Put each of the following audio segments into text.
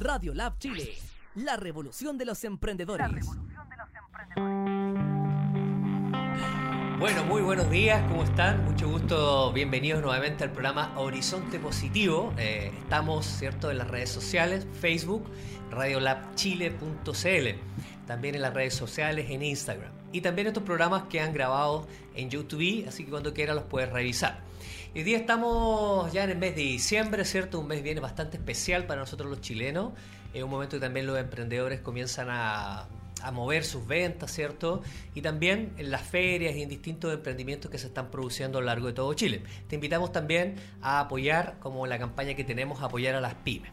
Radio Lab Chile, la revolución de los emprendedores. Bueno, muy buenos días, ¿cómo están? Mucho gusto, bienvenidos nuevamente al programa Horizonte Positivo. Eh, estamos, ¿cierto?, en las redes sociales, Facebook, radiolabchile.cl, también en las redes sociales, en Instagram. Y también estos programas que han grabado en YouTube, así que cuando quiera los puedes revisar. Hoy día estamos ya en el mes de diciembre, ¿cierto? Un mes viene bastante especial para nosotros los chilenos. Es un momento que también los emprendedores comienzan a a mover sus ventas, ¿cierto? Y también en las ferias y en distintos emprendimientos que se están produciendo a lo largo de todo Chile. Te invitamos también a apoyar, como la campaña que tenemos, a apoyar a las pymes.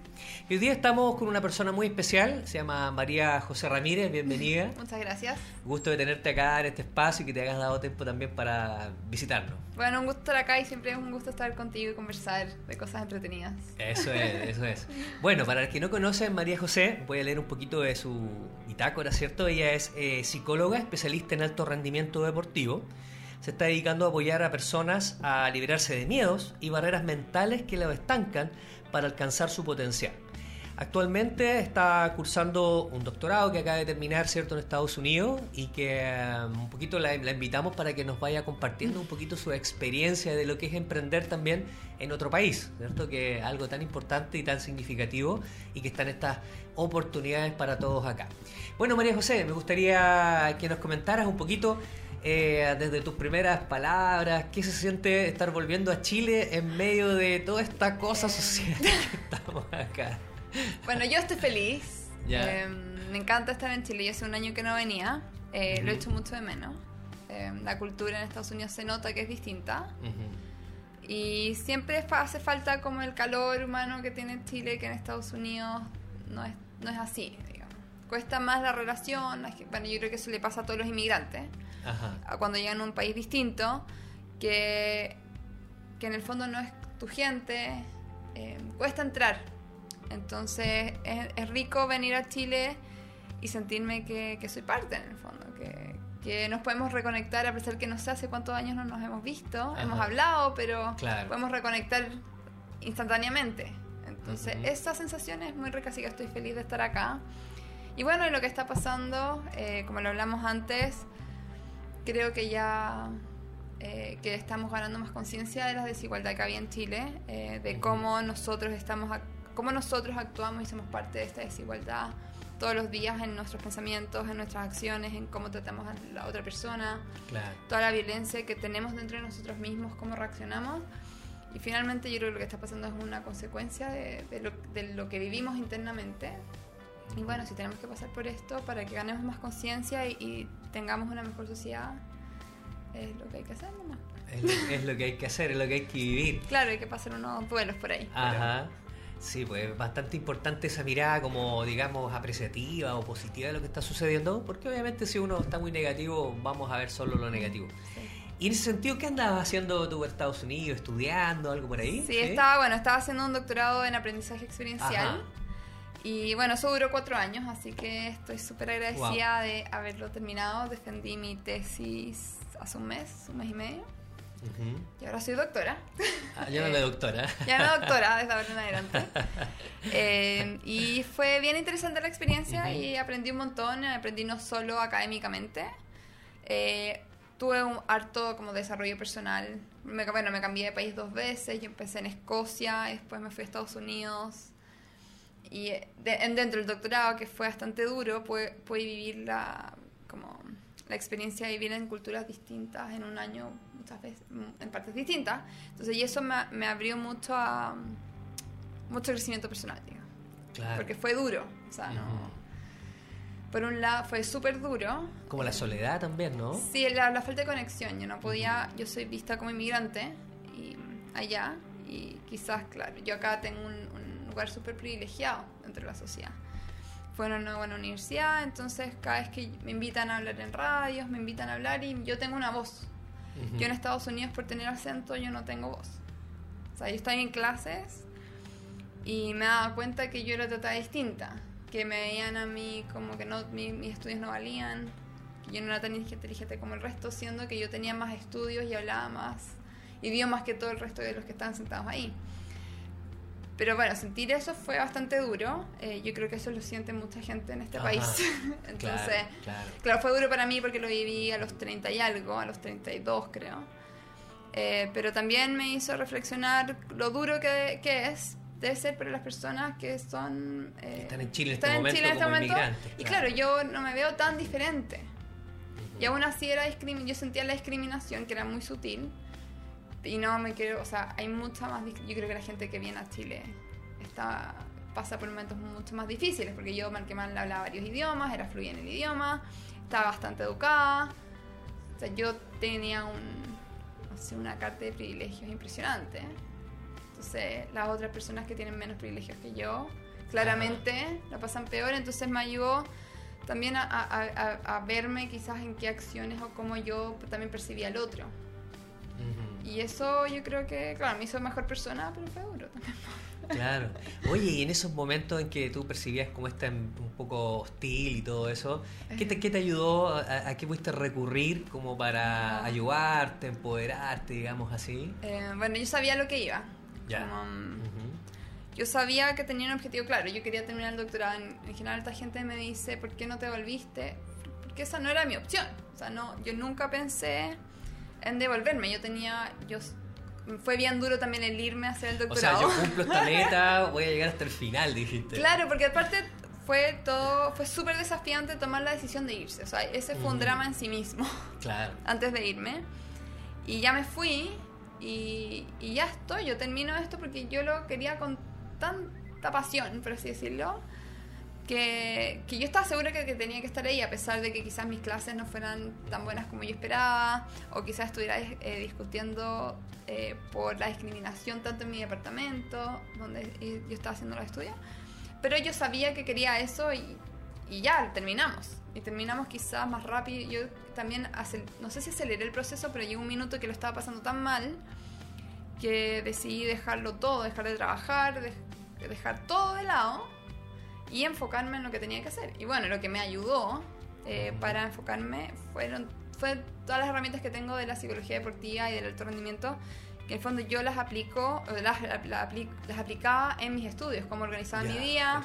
hoy día estamos con una persona muy especial, se llama María José Ramírez, bienvenida. Muchas gracias. Gusto de tenerte acá en este espacio y que te hayas dado tiempo también para visitarnos. Bueno, un gusto estar acá y siempre es un gusto estar contigo y conversar de cosas entretenidas. Eso es, eso es. Bueno, para el que no conocen María José, voy a leer un poquito de su bitácora, ¿cierto? Ella es eh, psicóloga, especialista en alto rendimiento deportivo. Se está dedicando a apoyar a personas a liberarse de miedos y barreras mentales que los estancan para alcanzar su potencial. Actualmente está cursando un doctorado que acaba de terminar, ¿cierto?, en Estados Unidos y que um, un poquito la, invitamos para que nos vaya compartiendo un poquito su experiencia de lo que es emprender también en otro país, ¿cierto? Que es algo tan importante y tan significativo y que están estas oportunidades para todos acá. Bueno, María José, me gustaría que nos comentaras un poquito eh, desde tus primeras palabras, ¿qué se siente estar volviendo a Chile en medio de toda esta cosa social que estamos acá? Bueno, yo estoy feliz. Em, me encanta estar en Chile. Yo hace un año que no venía. Eh, lo he hecho mucho de menos. Em, la cultura en Estados Unidos se nota que es distinta. Y siempre hace falta como el calor humano que tiene Chile, que en Estados Unidos no es, no es así, digamos. Cuesta más la relación. Bueno, yo creo que eso le pasa a todos los inmigrantes. Cuando llegan a un país distinto, que, que en el fondo no es tu gente. Em, cuesta entrar entonces es, rico venir a Chile y sentirme que, soy parte en el fondo, que, nos podemos reconectar a pesar que no sé hace cuántos años no nos hemos visto, hemos hablado, pero podemos reconectar instantáneamente. Entonces esa sensación es muy rica, así que estoy feliz de estar acá. Y bueno, lo que está pasando, eh, como lo hablamos antes, creo que ya eh, que estamos ganando más conciencia de la desigualdad que había en Chile, eh, de cómo nosotros estamos cómo nosotros actuamos y somos parte de esta desigualdad todos los días en nuestros pensamientos, en nuestras acciones, en cómo tratamos a la otra persona, toda la violencia que tenemos dentro de nosotros mismos, cómo reaccionamos. Y finalmente yo creo que lo que está pasando es una consecuencia de, lo, que vivimos internamente. Y bueno, si tenemos que pasar por esto para que ganemos más conciencia y, tengamos una mejor sociedad, es lo que hay que hacer nomás. Es lo, que hay que hacer, es lo que hay que vivir. Claro, hay que pasar unos vuelos por ahí. Ajá. Sí, pues bastante importante esa mirada como, digamos, apreciativa o positiva de lo que está sucediendo, porque obviamente si uno está muy negativo, vamos a ver solo lo negativo. Y en ese sentido, ¿qué andabas haciendo tú en Estados Unidos? ¿Estudiando algo por ahí? Sí, estaba, bueno, estaba haciendo un doctorado en aprendizaje experiencial. Y bueno, eso duró cuatro años, así que estoy súper agradecida de haberlo terminado. Defendí mi tesis hace un mes, un mes y medio. Y ahora soy doctora. Ah, ya no doctora. ya no doctora, desde ahora en adelante. Eh, y fue bien interesante la experiencia y aprendí un montón. Aprendí no solo académicamente. Eh, tuve un harto como desarrollo personal. Me, bueno, me cambié de país dos veces. Yo empecé en Escocia, después me fui a Estados Unidos. Y dentro del doctorado, que fue bastante duro, pude, pude vivir la, la experiencia de vivir en culturas distintas en un año muchas veces, en partes distintas. Entonces, y eso me, me abrió mucho a mucho crecimiento personal, digamos. Claro. Porque fue duro, o sea, no... Por un lado, fue súper duro. Como la soledad también, ¿no? Sí, la, la, falta de conexión. Yo no podía, yo soy vista como inmigrante y allá, y quizás, claro, yo acá tengo un, un lugar súper privilegiado dentro de la sociedad fue en una buena universidad, entonces cada vez que me invitan a hablar en radios, me invitan a hablar y yo tengo una voz. Yo en Estados Unidos por tener acento yo no tengo voz. O sea, yo estaba en clases y me daba cuenta que yo era tratada distinta, que me veían a mí como que no, mis estudios no valían, que yo no era tan inteligente como el resto, siendo que yo tenía más estudios y hablaba más idiomas que todo el resto de los que estaban sentados ahí. Pero bueno, sentir eso fue bastante duro. Eh, yo creo que eso lo siente mucha gente en este país. Entonces, claro, fue duro para mí porque lo viví a los 30 y algo, a los 32 creo. Eh, pero también me hizo reflexionar lo duro que, que es debe ser para las personas que son eh, están en Chile en este momento, en este momento. y claro. yo no me veo tan diferente. Y aún así era yo sentía la discriminación que era muy sutil y no me quiero, o sea, hay mucha más, yo creo que la gente que viene a Chile está, pasa por momentos mucho más difíciles, porque yo, mal que mal, hablaba varios idiomas, era fluida en el idioma, estaba bastante educada, o sea, yo tenía un, una carta de privilegios impresionante. Entonces, las otras personas que tienen menos privilegios que yo, claramente la pasan peor, entonces me ayudó también a, a, a, verme quizás en qué acciones o cómo yo también percibía al otro. Y eso yo creo que, claro, me hizo mejor persona, pero fue duro también. Claro. Oye, y en esos momentos en que tú percibías como este un poco hostil y todo eso, ¿qué te, qué te ayudó? A, qué pudiste recurrir como para ah. ayudarte, empoderarte, digamos así? Eh, bueno, yo sabía lo que iba. Ya. Mm, yo sabía que tenía un objetivo claro. Yo quería terminar el doctorado. En, en general, esta gente me dice, ¿por qué no te volviste? Porque esa no era mi opción. O sea, no, yo nunca pensé en devolverme. Yo tenía, yo fue bien duro también el irme a hacer el doctorado. O sea, yo cumplo esta meta, voy a llegar hasta el final, dijiste. Claro, porque aparte fue todo, fue súper desafiante tomar la decisión de irse. O sea, ese fue un drama en sí mismo. Claro. Antes de irme. Y ya me fui y, y ya estoy. Yo termino esto porque yo lo quería con tanta pasión, por así decirlo que, que, yo estaba segura que, que, tenía que estar ahí, a pesar de que quizás mis clases no fueran tan buenas como yo esperaba, o quizás estuviera eh, discutiendo eh, por la discriminación tanto en mi departamento, donde yo estaba haciendo los estudios. Pero yo sabía que quería eso y, y ya, terminamos. Y terminamos quizás más rápido. Yo también, no sé si aceleré el proceso, pero llegó un minuto que lo estaba pasando tan mal que decidí dejarlo todo, dejar de trabajar, dejar todo de lado y enfocarme en lo que tenía que hacer. Y bueno, lo que me ayudó eh, para enfocarme fueron fue todas las herramientas que tengo de la psicología deportiva y del alto rendimiento, que en el fondo yo las aplico, las, las, aplicaba en mis estudios, cómo organizaba mi día.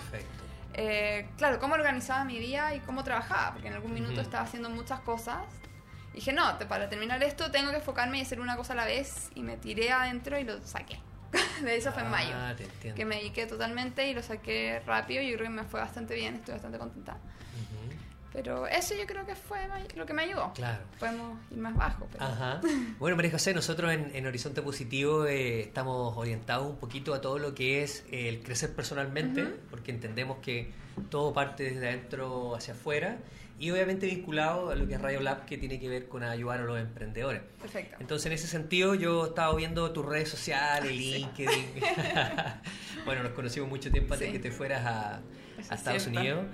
Eh, claro, cómo organizaba mi día y cómo trabajaba, porque en algún minuto estaba haciendo muchas cosas. Y dije, no, para terminar esto tengo que enfocarme y hacer una cosa a la vez. Y me tiré adentro y lo saqué. de eso fue en mayo. Ah, que me dediqué totalmente y lo saqué rápido. y creo que me fue bastante bien, estoy bastante contenta. Pero eso yo creo que fue lo que me ayudó. Claro. Podemos ir más bajo. Ajá. Bueno, María José, nosotros en, Horizonte Positivo eh, estamos orientados un poquito a todo lo que es el crecer personalmente, porque entendemos que todo parte desde adentro hacia afuera y obviamente vinculado a lo que es Radio Lab, que tiene que ver con ayudar a los emprendedores. Perfecto. Entonces, en ese sentido, yo estaba viendo tus redes sociales, LinkedIn. bueno, nos conocimos mucho tiempo antes de que te fueras a, a Estados Unidos.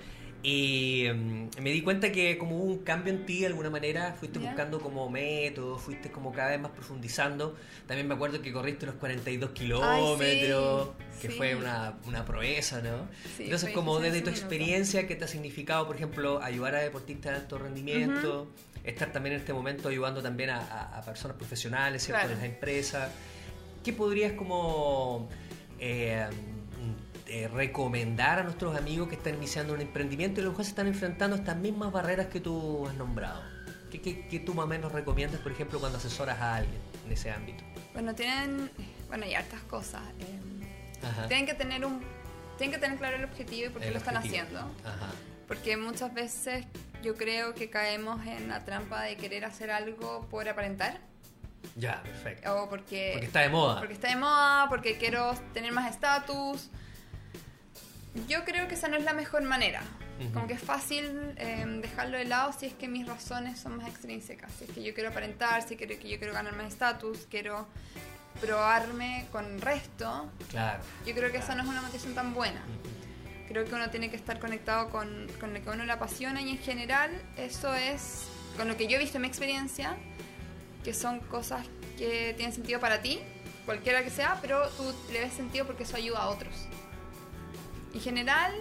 Y mm, me di cuenta que como hubo un cambio en ti de alguna manera, fuiste buscando como métodos, fuiste como cada vez más profundizando. También me acuerdo que corriste los 42 kilómetros, que fue una, una, proeza, ¿no? Entonces como desde tu experiencia, ¿qué te ha significado, por ejemplo, ayudar a deportistas de alto rendimiento? Estar también en este momento ayudando también a, personas profesionales, ¿cierto? En las empresas. ¿Qué podrías como... Eh, eh, recomendar a nuestros amigos que están iniciando un emprendimiento y a lo mejor se están enfrentando a estas mismas barreras que tú has nombrado? ¿Qué, qué, tú más o menos recomiendas, por ejemplo, cuando asesoras a alguien en ese ámbito? Bueno, tienen, bueno, hay hartas cosas. Eh, tienen que tener un, tienen que tener claro el objetivo y por qué lo están haciendo. Porque muchas veces yo creo que caemos en la trampa de querer hacer algo por aparentar. Ya, perfecto. O porque, porque está de moda. Porque está de moda, porque quiero tener más estatus, yo creo que esa no es la mejor manera. Como que es fácil em, dejarlo de lado si es que mis razones son más extrínsecas. Si es que yo quiero aparentar, si quiero, que yo quiero ganar más estatus, quiero probarme con el resto. Claro. Yo creo que esa no es una motivación tan buena. Creo que uno tiene que estar conectado con, con lo que a uno le apasiona y en general eso es, con lo que yo he visto en mi experiencia, que son cosas que tienen sentido para ti, cualquiera que sea, pero tú le ves sentido porque eso ayuda a otros. En general,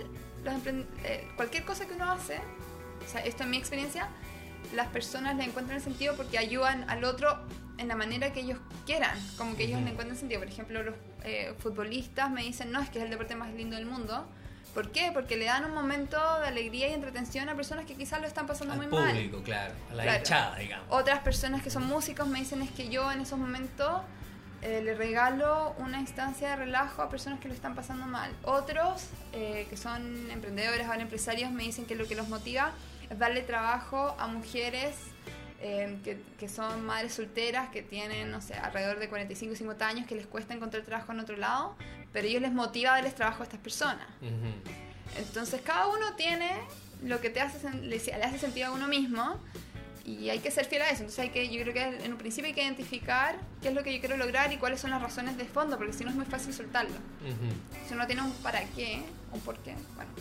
eh, cualquier cosa que uno hace, o sea, esto en mi experiencia, las personas le encuentran el sentido porque ayudan al otro en la manera que ellos quieran, como que ellos le encuentren sentido. Por ejemplo, los eh, futbolistas me dicen, no, es que es el deporte más lindo del mundo. ¿Por qué? Porque le dan un momento de alegría y entretención a personas que quizás lo están pasando muy mal. público, claro, a la hinchada, digamos. Otras personas que son músicos me dicen es que yo en esos momentos eh, le regalo una instancia de relajo a personas que lo están pasando mal. Otros, eh, que son emprendedores o empresarios, me dicen que lo que los motiva es darle trabajo a mujeres eh, que, son madres solteras, que tienen, no sé, alrededor de 45 y 50 años, que les cuesta encontrar trabajo en otro lado, pero ellos les motiva a darles trabajo a estas personas. Entonces, cada uno tiene lo que te hace, le hace sentido a uno mismo y hay que ser fiel a eso. Entonces hay que, yo creo que en un principio hay que identificar qué es lo que yo quiero lograr y cuáles son las razones de fondo, porque si no es muy fácil soltarlo. Si uno tiene un para qué, un por qué, bueno,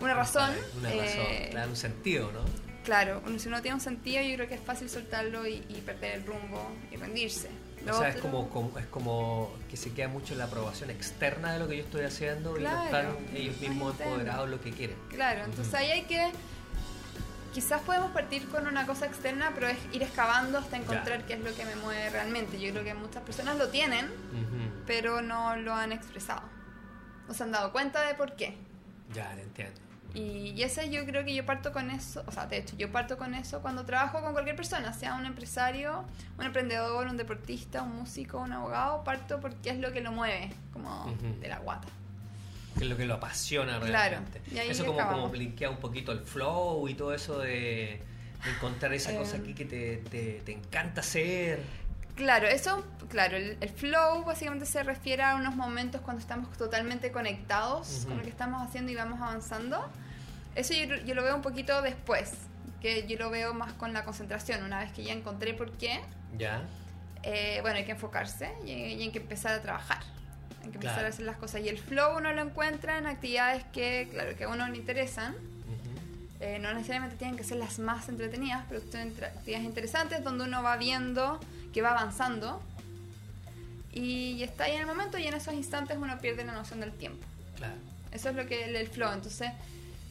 una razón. Una razón, eh, un sentido, ¿no? Claro, si uno tiene un sentido, yo creo que es fácil soltarlo y, perder el rumbo y rendirse. o sea, es como, es como que se queda mucho en la aprobación externa de lo que yo estoy haciendo y no están ellos mismos empoderados lo que quieren. Claro, entonces ahí hay que quizás podemos partir con una cosa externa, pero es ir excavando hasta encontrar qué es lo que me mueve realmente. Yo creo que muchas personas lo tienen, pero no lo han expresado. No se han dado cuenta de por qué. Ya, lo entiendo. Y, ese yo creo que yo parto con eso, o sea, de hecho, yo parto con eso cuando trabajo con cualquier persona, sea un empresario, un emprendedor, un deportista, un músico, un abogado, parto porque es lo que lo mueve, como de la guata que es lo que lo apasiona realmente. eso como, como blinkea un poquito el flow y todo eso de, encontrar esa cosa aquí que te, te, encanta hacer. Claro, eso, claro, el, flow básicamente se refiere a unos momentos cuando estamos totalmente conectados con lo que estamos haciendo y vamos avanzando. Eso yo, yo, lo veo un poquito después, que yo lo veo más con la concentración, una vez que ya encontré por qué. Ya. Eh, bueno, hay que enfocarse y, y hay que empezar a trabajar que empezar a hacer las cosas. Y el flow uno lo encuentra en actividades que, claro, que a uno le interesan. Eh, no necesariamente tienen que ser las más entretenidas, pero son actividades interesantes donde uno va viendo que va avanzando. Y, está ahí en el momento y en esos instantes uno pierde la noción del tiempo. Claro. Eso es lo que el, el flow. Entonces,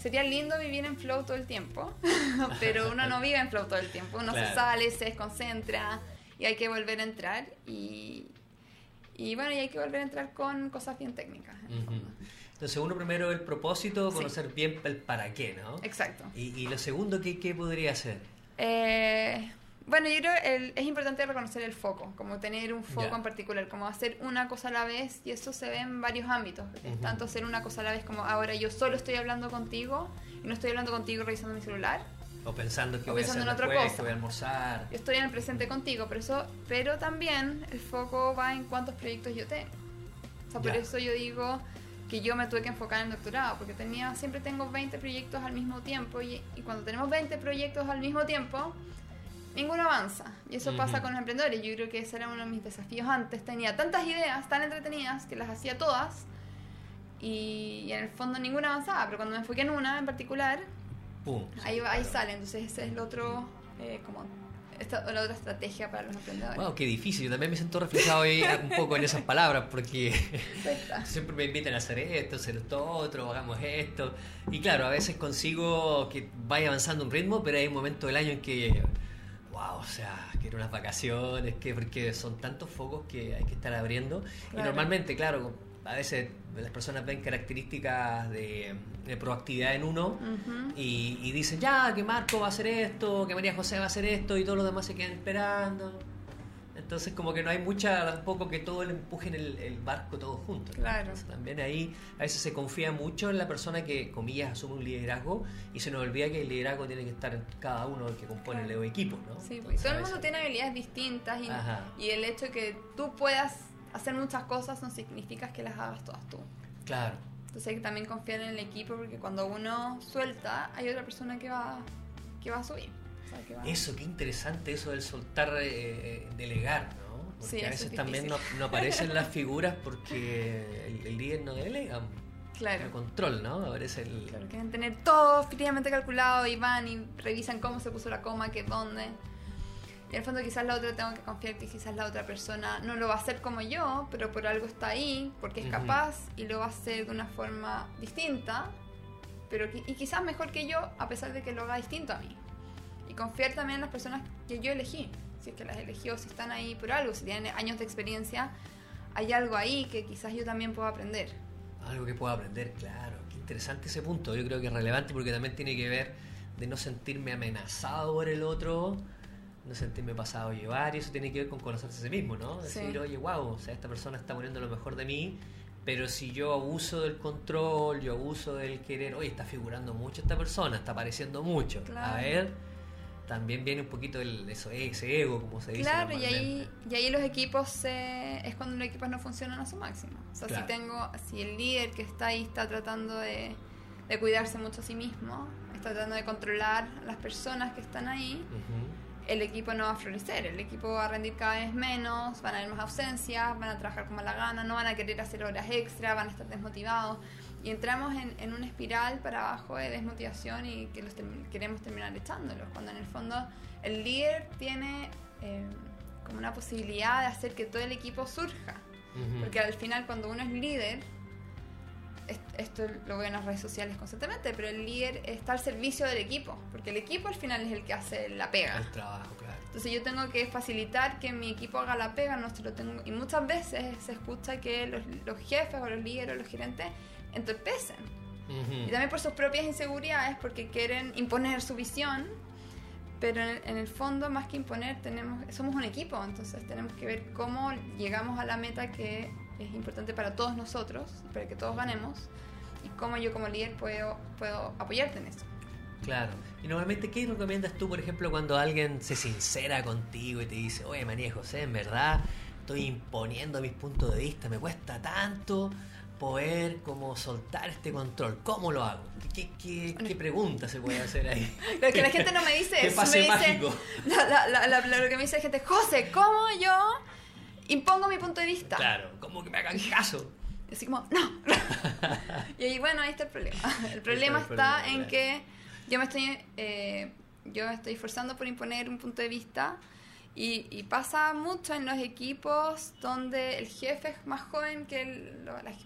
sería lindo vivir en flow todo el tiempo, pero uno no vive en flow todo el tiempo. Uno se sale, se desconcentra y hay que volver a entrar. Y, y bueno, y hay que volver a entrar con cosas bien técnicas. Entonces, uno primero el propósito, conocer bien el para qué, ¿no? Exacto. ¿Y, lo segundo qué, qué podría ser? Eh, bueno, yo creo que es importante reconocer el foco, como tener un foco en particular, como hacer una cosa a la vez, y eso se ve en varios ámbitos. Tanto hacer una cosa a la vez como ahora yo solo estoy hablando contigo y no estoy hablando contigo revisando mi celular o pensando que voy a hacer en otra cosa. que voy a almorzar. Yo estoy en el presente contigo, pero, eso, pero también el foco va en cuántos proyectos yo tengo. O sea, por eso yo digo que yo me tuve que enfocar en el doctorado, porque tenía, siempre tengo 20 proyectos al mismo tiempo y, cuando tenemos 20 proyectos al mismo tiempo, ninguno avanza. Y eso pasa con los emprendedores. Yo creo que ese era uno de mis desafíos antes. Tenía tantas ideas tan entretenidas que las hacía todas y, en el fondo ninguna avanzaba, pero cuando me enfoqué en una en particular, Ahí, ahí sale, entonces ese es el otro, eh, como esta, la otra estrategia para los emprendedores. Wow, qué difícil. Yo también me siento reflejado ahí un poco en esas palabras porque siempre me invitan a hacer esto, hacer esto otro, hagamos esto. Y claro, a veces consigo que vaya avanzando un ritmo, pero hay un momento del año en que, wow, o sea, quiero unas vacaciones, que porque son tantos focos que hay que estar abriendo. Y normalmente, claro, a veces las personas ven características de, proactividad en uno y, dicen, ya, que Marco va a hacer esto, que María José va a hacer esto y todos los demás se quedan esperando. Entonces como que no hay mucha, tampoco que todo le empuje en el, barco todos juntos. Claro. también ahí a veces se confía mucho en la persona que, comillas, asume un liderazgo y se nos olvida que el liderazgo tiene que estar en cada uno que compone el equipo, ¿no? Sí, pues, todo el mundo tiene habilidades distintas y, y el hecho de que tú puedas hacer muchas cosas no significa que las hagas todas tú. Claro. Entonces hay que también confiar en el equipo porque cuando uno suelta, hay otra persona que va, que va a subir. Eso, qué interesante eso del soltar, eh, eh, delegar, ¿no? Porque a veces también no, aparecen las figuras porque el, líder no delega. Claro. El control, ¿no? Aparece el... Claro, quieren tener todo fríamente calculado y van y revisan cómo se puso la coma, qué dónde. Y en el fondo quizás la otra tengo que confiar que quizás la otra persona no lo va a hacer como yo, pero por algo está ahí, porque es capaz y lo va a hacer de una forma distinta, pero y quizás mejor que yo, a pesar de que lo haga distinto a mí. Y confiar también en las personas que yo elegí. si es que las eligió, si están ahí por algo, si tienen años de experiencia, hay algo ahí que quizás yo también puedo aprender. Algo que puedo aprender, claro. Qué interesante ese punto. Yo creo que es relevante porque también tiene que ver de no sentirme amenazado por el otro, no sentirme pasado a llevar, y eso tiene que ver con conocerse a sí mismo, ¿no? Decir, oye, wow, o sea, esta persona está poniendo lo mejor de mí, pero si yo abuso del control, yo abuso del querer, oye, está figurando mucho esta persona, está apareciendo mucho. A ver, también viene un poquito el, eso, ese ego, como se dice. Claro, y ahí, y ahí los equipos es cuando los equipos no funcionan a su máximo. O sea, si tengo, si el líder que está ahí está tratando de, de cuidarse mucho a sí mismo, está tratando de controlar a las personas que están ahí, el equipo no va a florecer, el equipo va a rendir cada vez menos, van a haber más ausencias, van a trabajar como la gana, no van a querer hacer horas extra, van a estar desmotivados. Y entramos en, en una espiral para abajo de desmotivación y que los queremos terminar echándolos, cuando en el fondo el líder tiene eh, como una posibilidad de hacer que todo el equipo surja, porque al final cuando uno es líder, esto lo veo en las redes sociales constantemente, pero el líder está al servicio del equipo, porque el equipo al final es el que hace la pega. El trabajo, claro. Entonces yo tengo que facilitar que mi equipo haga la pega, no se lo tengo, y muchas veces se escucha que los, los jefes o los líderes o los gerentes entorpecen. Y también por sus propias inseguridades, porque quieren imponer su visión, pero en el, en el, fondo, más que imponer, tenemos, somos un equipo, entonces tenemos que ver cómo llegamos a la meta que es importante para todos nosotros, para que todos ganemos, y cómo yo como líder puedo, puedo apoyarte en eso. Claro. Y normalmente, ¿qué recomiendas tú, por ejemplo, cuando alguien se sincera contigo y te dice, oye, María José, en verdad estoy imponiendo mis puntos de vista, me cuesta tanto poder como soltar este control? ¿Cómo lo hago? ¿Qué, qué, qué pregunta se puede hacer ahí? lo que la gente no me dice es... me dice, lo que me dice la gente, José, ¿cómo yo impongo mi punto de vista. Claro, como que me hagan caso. Y así como, no. y ahí, bueno, ahí está el problema. El problema está, en que yo me estoy, eh, yo me estoy esforzando por imponer un punto de vista y, pasa mucho en los equipos donde el jefe es más joven que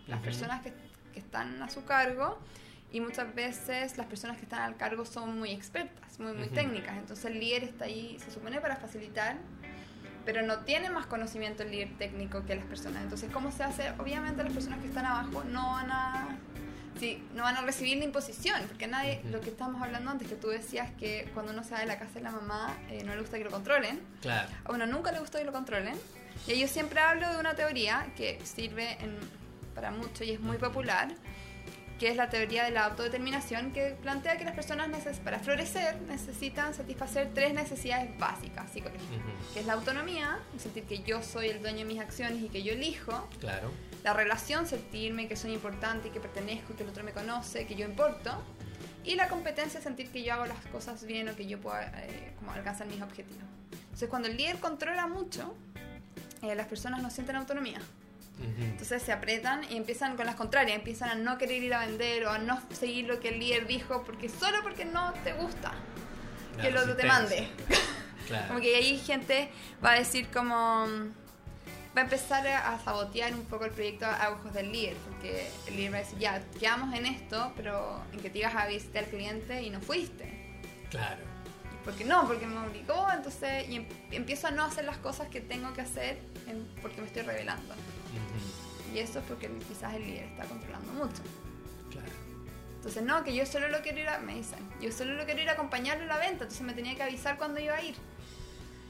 las, personas que, que, están a su cargo y muchas veces las personas que están al cargo son muy expertas, muy, muy técnicas. Entonces el líder está ahí, se supone, para facilitar pero no tiene más conocimiento el líder técnico que las personas. Entonces, ¿cómo se hace? Obviamente las personas que están abajo no van a, sí, no van a recibir la imposición, porque nadie, lo que estábamos hablando antes, que tú decías que cuando uno se va de la casa de la mamá eh, no le gusta que lo controlen. Claro. A uno nunca le gusta que lo controlen. Y yo siempre hablo de una teoría que sirve para mucho y es muy popular, que es la teoría de la autodeterminación, que plantea que las personas para florecer necesitan satisfacer tres necesidades básicas psicológicas, que es la autonomía, sentir que yo soy el dueño de mis acciones y que yo elijo. Claro. La relación, sentirme que soy importante y que pertenezco, que el otro me conoce, que yo importo. Y la competencia, sentir que yo hago las cosas bien o que yo pueda eh, como alcanzar mis objetivos. Entonces, cuando el líder controla mucho, eh, las personas no sienten autonomía. Entonces se apretan y empiezan con las contrarias, empiezan a no querer ir a vender o a no seguir lo que el líder dijo porque solo porque no te gusta que el otro te mande. como que ahí gente va a decir como va a empezar a sabotear un poco el proyecto a ojos del líder, porque el líder va a decir, ya, quedamos en esto, pero en que te ibas a visitar al cliente y no fuiste. Claro. Porque no, porque me obligó, entonces, y em, empiezo a no hacer las cosas que tengo que hacer porque me estoy revelando. Y eso es porque quizás el líder está controlando mucho. Claro. Entonces, no, que yo solo lo quiero ir a, me dicen, yo solo lo quiero ir a acompañarlo a la venta, entonces me tenía que avisar cuando iba a ir.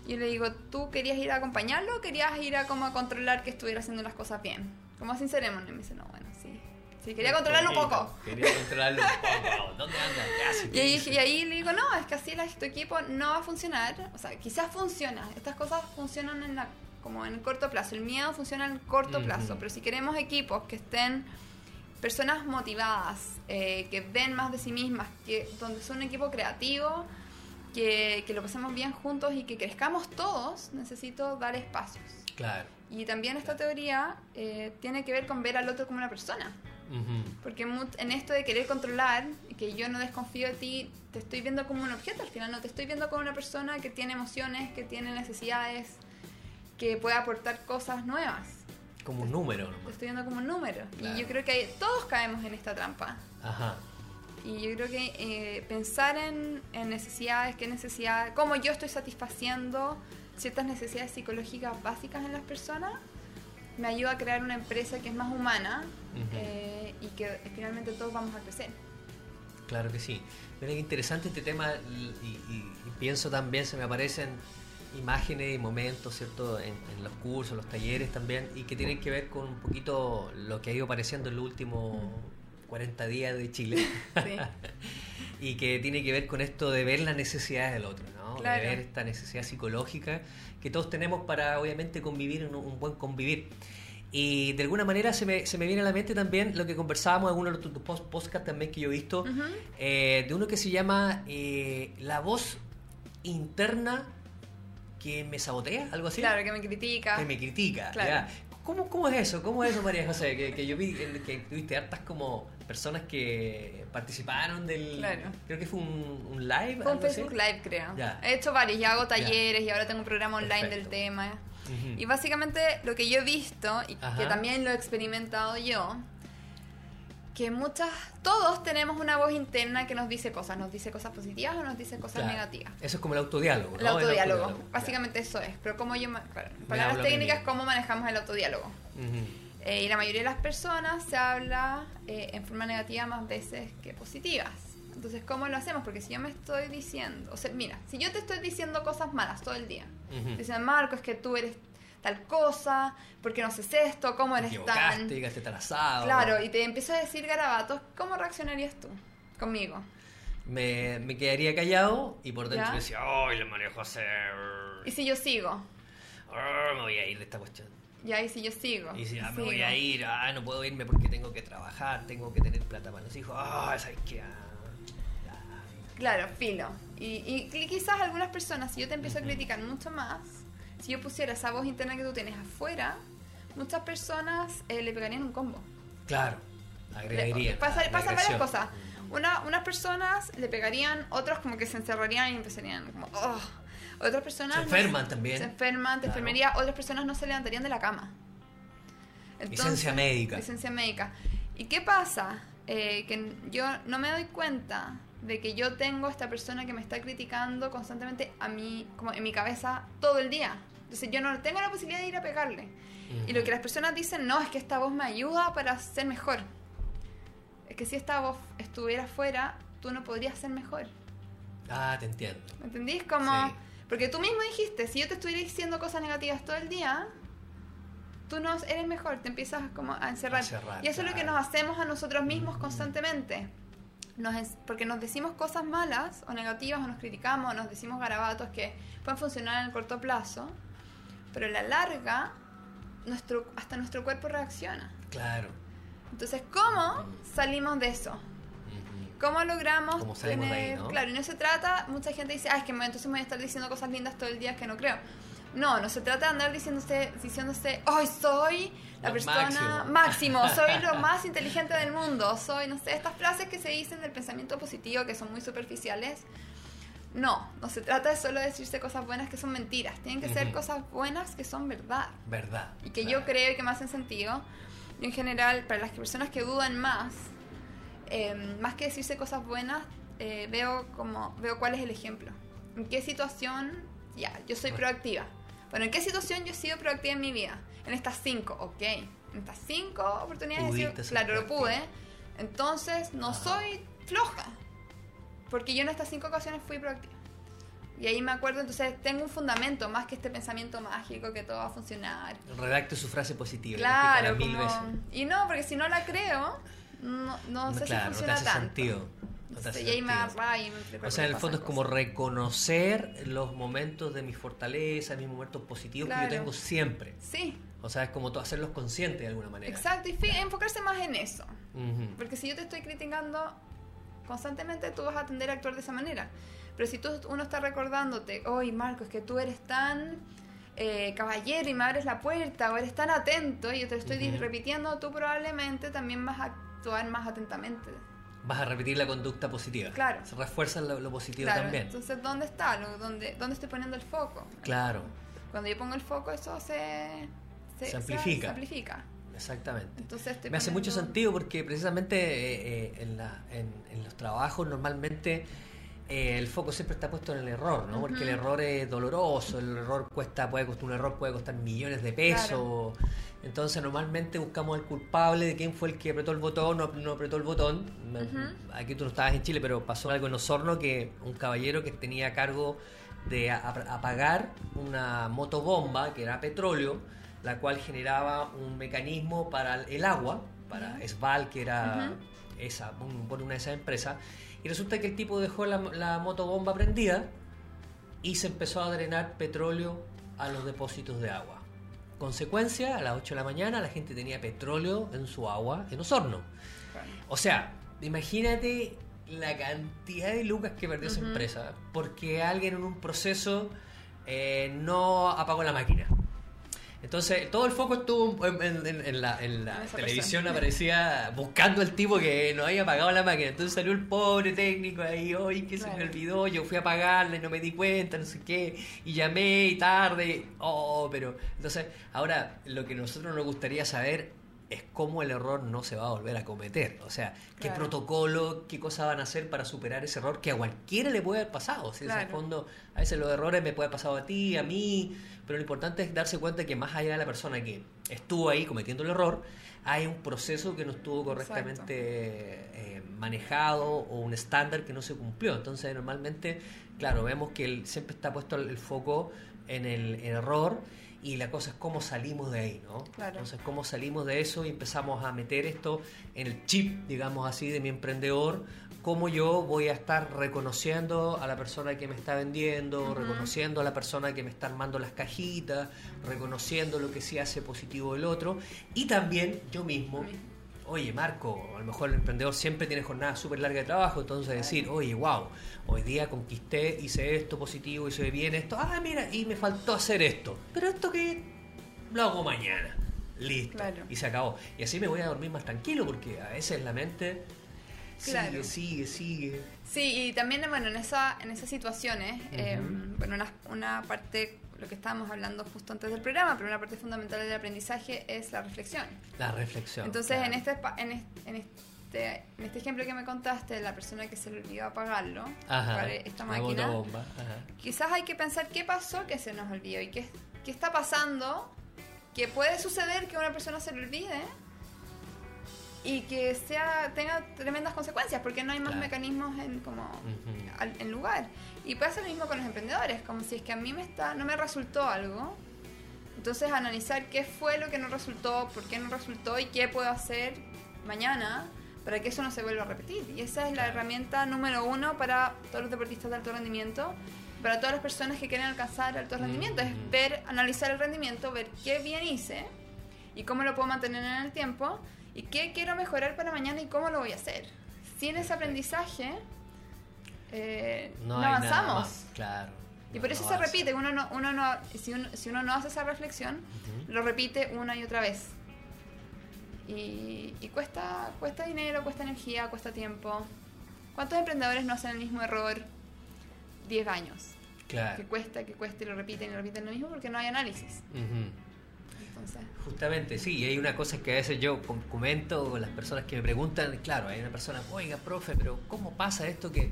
Y yo le digo, ¿tú querías ir a acompañarlo o querías ir a como a controlar que estuviera haciendo las cosas bien? Como sincerémonos. Y me dice, no, bueno, sí. Sí, quería controlarlo un poco. Quería controlarlo un poco. ¿Dónde anda? Casi. Y ahí, y ahí le digo, no, es que así tu equipo no va a funcionar. O sea, quizás funciona. Estas cosas funcionan en la como en corto plazo. El miedo funciona en corto plazo, pero si queremos equipos que estén personas motivadas, eh, que ven más de sí mismas, que donde son un equipo creativo, que, que, lo pasemos bien juntos y que crezcamos todos, necesito dar espacios. Claro. Y también esta teoría eh, tiene que ver con ver al otro como una persona. Porque en esto de querer controlar, que yo no desconfío de ti, te estoy viendo como un objeto al final, no te estoy viendo como una persona que tiene emociones, que tiene necesidades, que puede aportar cosas nuevas. Como un número. Te estoy viendo como un número. Y yo creo que todos caemos en esta trampa. Ajá. Y yo creo que eh, pensar en, en, necesidades, qué necesidades, cómo yo estoy satisfaciendo ciertas necesidades psicológicas básicas en las personas, me ayuda a crear una empresa que es más humana eh, y que finalmente todos vamos a crecer. Claro que sí. Mira qué interesante este tema y, pienso también, se me aparecen imágenes y momentos, ¿cierto? En, los cursos, los talleres también, y que tienen que ver con un poquito lo que ha ido apareciendo en los últimos 40 días de Chile. y que tiene que ver con esto de ver las necesidades del otro, ¿no? De ver esta necesidad psicológica que todos tenemos para, obviamente, convivir en un buen convivir. Y de alguna manera se me, se me viene a la mente también lo que conversábamos en uno de los podcasts también que yo he visto, eh, de uno que se llama eh, La voz interna que me sabotea, algo así. Claro, que me critica. Que me critica, claro. ¿Cómo, ¿Cómo, es eso? ¿Cómo es eso, María José? Que, que yo vi que, tuviste hartas como personas que participaron del... Claro. Creo que fue un, live. Fue un Facebook Live, creo. He hecho varios, ya hago talleres y ahora tengo un programa online del tema. Y básicamente lo que yo he visto, y que también lo he experimentado yo, que muchas, todos tenemos una voz interna que nos dice cosas, nos dice cosas positivas o nos dice cosas negativas. Eso es como el autodiálogo. El autodiálogo, básicamente eso es. Pero como yo, para las técnicas, cómo manejamos el autodiálogo. Eh, y la mayoría de las personas se habla eh, en forma negativa más veces que positivas. Entonces, ¿cómo lo hacemos? Porque si yo me estoy diciendo, o sea, mira, si yo te estoy diciendo cosas malas todo el día, dicen, Marco, es que tú eres tal cosa, porque no haces esto, cómo eres tan... tal asado. Claro, y te empiezo a decir garabatos, ¿cómo reaccionarías tú conmigo? Me, me quedaría callado y por dentro decía, ¡ay, le manejo hacer! ¿Y si yo sigo? me voy a ir de esta cuestión. Ya, y si yo sigo. Y si ah, me voy a ir, ah, no puedo irme porque tengo que trabajar, tengo que tener plata para los hijos, ah, ¿sabes qué? Claro, filo. Y, y, quizás algunas personas, si yo te empiezo a criticar mucho más, si yo pusiera esa voz interna que tú tienes afuera, muchas personas eh, le pegarían un combo. Claro, agregarían. Pasa, varias cosas. Una, unas personas le pegarían, otros como que se encerrarían y empezarían como, oh. Otras personas... Se enferman también. Se enferman, te enfermería. Otras personas no se levantarían de la cama. licencia médica. Licencia médica. ¿Y qué pasa? Eh, que yo no me doy cuenta de que yo tengo esta persona que me está criticando constantemente a mí, como en mi cabeza, todo el día. Entonces yo no tengo la posibilidad de ir a pegarle. Y lo que las personas dicen, no, es que esta voz me ayuda para ser mejor. Es que si esta voz estuviera fuera, tú no podrías ser mejor. Ah, te entiendo. ¿Me entendís? Como... Porque tú mismo dijiste, si yo te estuviera diciendo cosas negativas todo el día, tú no eres mejor, te empiezas como a encerrar. y eso es lo que nos hacemos a nosotros mismos constantemente porque nos decimos cosas malas o negativas o nos criticamos o nos decimos garabatos que pueden funcionar en el corto plazo, pero a la larga nuestro, hasta nuestro cuerpo reacciona. Claro. Entonces, ¿cómo salimos de eso? ¿Cómo logramos tener... Claro, y no se trata, mucha gente dice, ah, es que entonces me voy a estar diciendo cosas lindas todo el día que no creo. No, no se trata de andar diciéndose, diciéndose, hoy soy la persona máximo. soy lo más inteligente del mundo, soy, no sé, estas frases que se dicen del pensamiento positivo que son muy superficiales. No, no se trata de solo decirse cosas buenas que son mentiras, tienen que ser cosas buenas que son verdad. Verdad. Y que yo creo que me hacen sentido. Yo en general, para las personas que dudan más, em, más que decirse cosas buenas, eh, veo como veo cuál es el ejemplo. ¿En qué situación? Ya, yo soy proactiva bueno, ¿en qué situación yo he sido proactiva en mi vida? En estas cinco, ok. En estas cinco oportunidades, claro, lo pude. Entonces, no soy floja. Porque yo en estas cinco ocasiones fui proactiva. Y ahí me acuerdo, entonces tengo un fundamento más que este pensamiento mágico que todo va a funcionar. Redacte su frase positiva. Claro, y no, porque si no la creo, no, no, sé si funciona no tanto. Sentido o sea, en el fondo es como reconocer los momentos de mi fortaleza, mis momentos positivos que yo tengo siempre. Sí. O sea, es como hacerlos conscientes de alguna manera. Exacto, y enfocarse más en eso. Porque si yo te estoy criticando constantemente, tú vas a tender a actuar de esa manera. Pero si tú, uno está recordándote, oye, Marco, es que tú eres tan eh, caballero y me abres la puerta, o eres tan atento, y yo te lo estoy repitiendo, tú probablemente también vas a actuar más atentamente vas a repetir la conducta positiva. Claro. Se refuerza lo, positivo claro, también. Entonces, ¿dónde está? ¿Dónde, ¿Dónde estoy poniendo el foco? Claro. Cuando yo pongo el foco, eso se, se, amplifica. Se, amplifica. Exactamente. Entonces Me hace mucho sentido porque precisamente eh, eh, en, la, en, los trabajos normalmente eh, el foco siempre está puesto en el error, ¿no? Porque el error es doloroso, el error cuesta, puede costar, un error puede costar millones de pesos. Entonces normalmente buscamos al culpable de quién fue el que apretó el botón o no, apretó el botón. Aquí tú no estabas en Chile, pero pasó algo en Osorno que un caballero que tenía a cargo de apagar una motobomba que era petróleo, la cual generaba un mecanismo para el agua, para Sval, que era esa, por una de esas empresas y resulta que el tipo dejó la, motobomba prendida y se empezó a drenar petróleo a los depósitos de agua. Consecuencia, a las 8 de la mañana la gente tenía petróleo en su agua en Osorno. O sea, imagínate la cantidad de lucas que perdió esa empresa porque alguien en un proceso eh, no apagó la máquina. Entonces, todo el foco estuvo en, la, televisión, aparecía buscando al tipo que no había apagado la máquina. Entonces salió el pobre técnico ahí, hoy que se me olvidó, yo fui a apagarla y no me di cuenta, no sé qué, y llamé y tarde, oh, pero... Entonces, ahora lo que nosotros nos gustaría saber es cómo el error no se va a volver a cometer. O sea, qué protocolo, qué cosas van a hacer para superar ese error que a cualquiera le puede haber pasado. Si en el fondo, a veces los errores me puede haber pasado a ti, a mí, pero lo importante es darse cuenta que más allá de la persona que estuvo ahí cometiendo el error, hay un proceso que no estuvo correctamente eh, manejado o un estándar que no se cumplió. Entonces, normalmente, claro, vemos que siempre está puesto el, foco en el error y la cosa es cómo salimos de ahí, ¿no? Entonces, cómo salimos de eso y empezamos a meter esto en el chip, digamos así, de mi emprendedor, cómo yo voy a estar reconociendo a la persona que me está vendiendo, reconociendo a la persona que me está armando las cajitas, reconociendo lo que sí hace positivo el otro. Y también yo mismo oye, Marco, a lo mejor el emprendedor siempre tiene jornada súper larga de trabajo, entonces decir, oye, wow, hoy día conquisté, hice esto positivo, hice bien esto, ah, mira, y me faltó hacer esto, pero esto que lo hago mañana, listo, y se acabó. Y así me voy a dormir más tranquilo, porque a veces la mente sigue, sigue, sigue. Sí, y también, bueno, en, esa, en esas situaciones, eh, bueno, una, una parte lo que estábamos hablando justo antes del programa, pero una parte fundamental del aprendizaje es la reflexión. La reflexión. Entonces, en, este, en, este, en, este, ejemplo que me contaste, la persona que se le olvidó apagarlo, esta máquina, quizás hay que pensar qué pasó que se nos olvidó y qué, qué está pasando, que puede suceder que una persona se le olvide y que sea tenga tremendas consecuencias porque no hay más mecanismos en como en lugar. Y pasa lo mismo con los emprendedores como si es que a mí me está no me resultó algo entonces analizar qué fue lo que no resultó por qué no resultó y qué puedo hacer mañana para que eso no se vuelva a repetir. Y esa es la herramienta número uno para todos los deportistas de alto rendimiento para todas las personas que quieren alcanzar alto rendimiento es ver analizar el rendimiento ver qué bien hice y cómo lo puedo mantener en el tiempo ¿Y qué quiero mejorar para mañana y cómo lo voy a hacer? Sin ese aprendizaje, eh, no, avanzamos. claro. Y por eso se repite, uno no, uno no, si, uno, si uno no hace esa reflexión, lo repite una y otra vez. Y, cuesta, cuesta dinero, cuesta energía, cuesta tiempo. ¿Cuántos emprendedores no hacen el mismo error 10 años? Claro. Que cuesta, que cuesta y lo repiten y lo repiten lo mismo porque no hay análisis. Justamente, sí, y hay una cosa que a veces yo comento con las personas que me preguntan, claro, hay una persona, oiga, profe, pero ¿cómo pasa esto que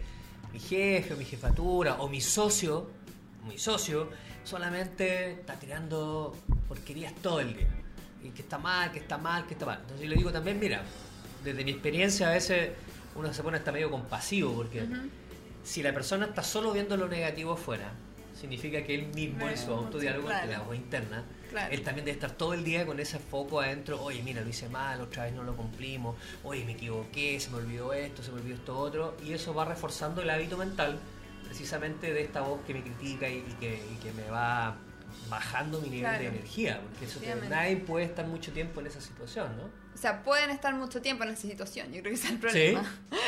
mi jefe o mi jefatura o mi socio, mi socio, solamente está tirando porquerías todo el día? Y que está mal, que está mal, que está mal. Entonces yo le digo también, mira, desde mi experiencia a veces uno se pone hasta medio compasivo, porque si la persona está solo viendo lo negativo afuera, significa que él mismo en su autodiálogo, claro. la voz interna, él también debe estar todo el día con ese foco adentro, oye, mira, lo hice mal, otra vez no lo cumplimos, oye, me equivoqué, se me olvidó esto, se me olvidó esto otro, y eso va reforzando el hábito mental precisamente de esta voz que me critica y, que, y que me va bajando mi nivel de energía, porque eso nadie puede estar mucho tiempo en esa situación, ¿no? O sea, pueden estar mucho tiempo en esa situación, yo creo que ese es el problema.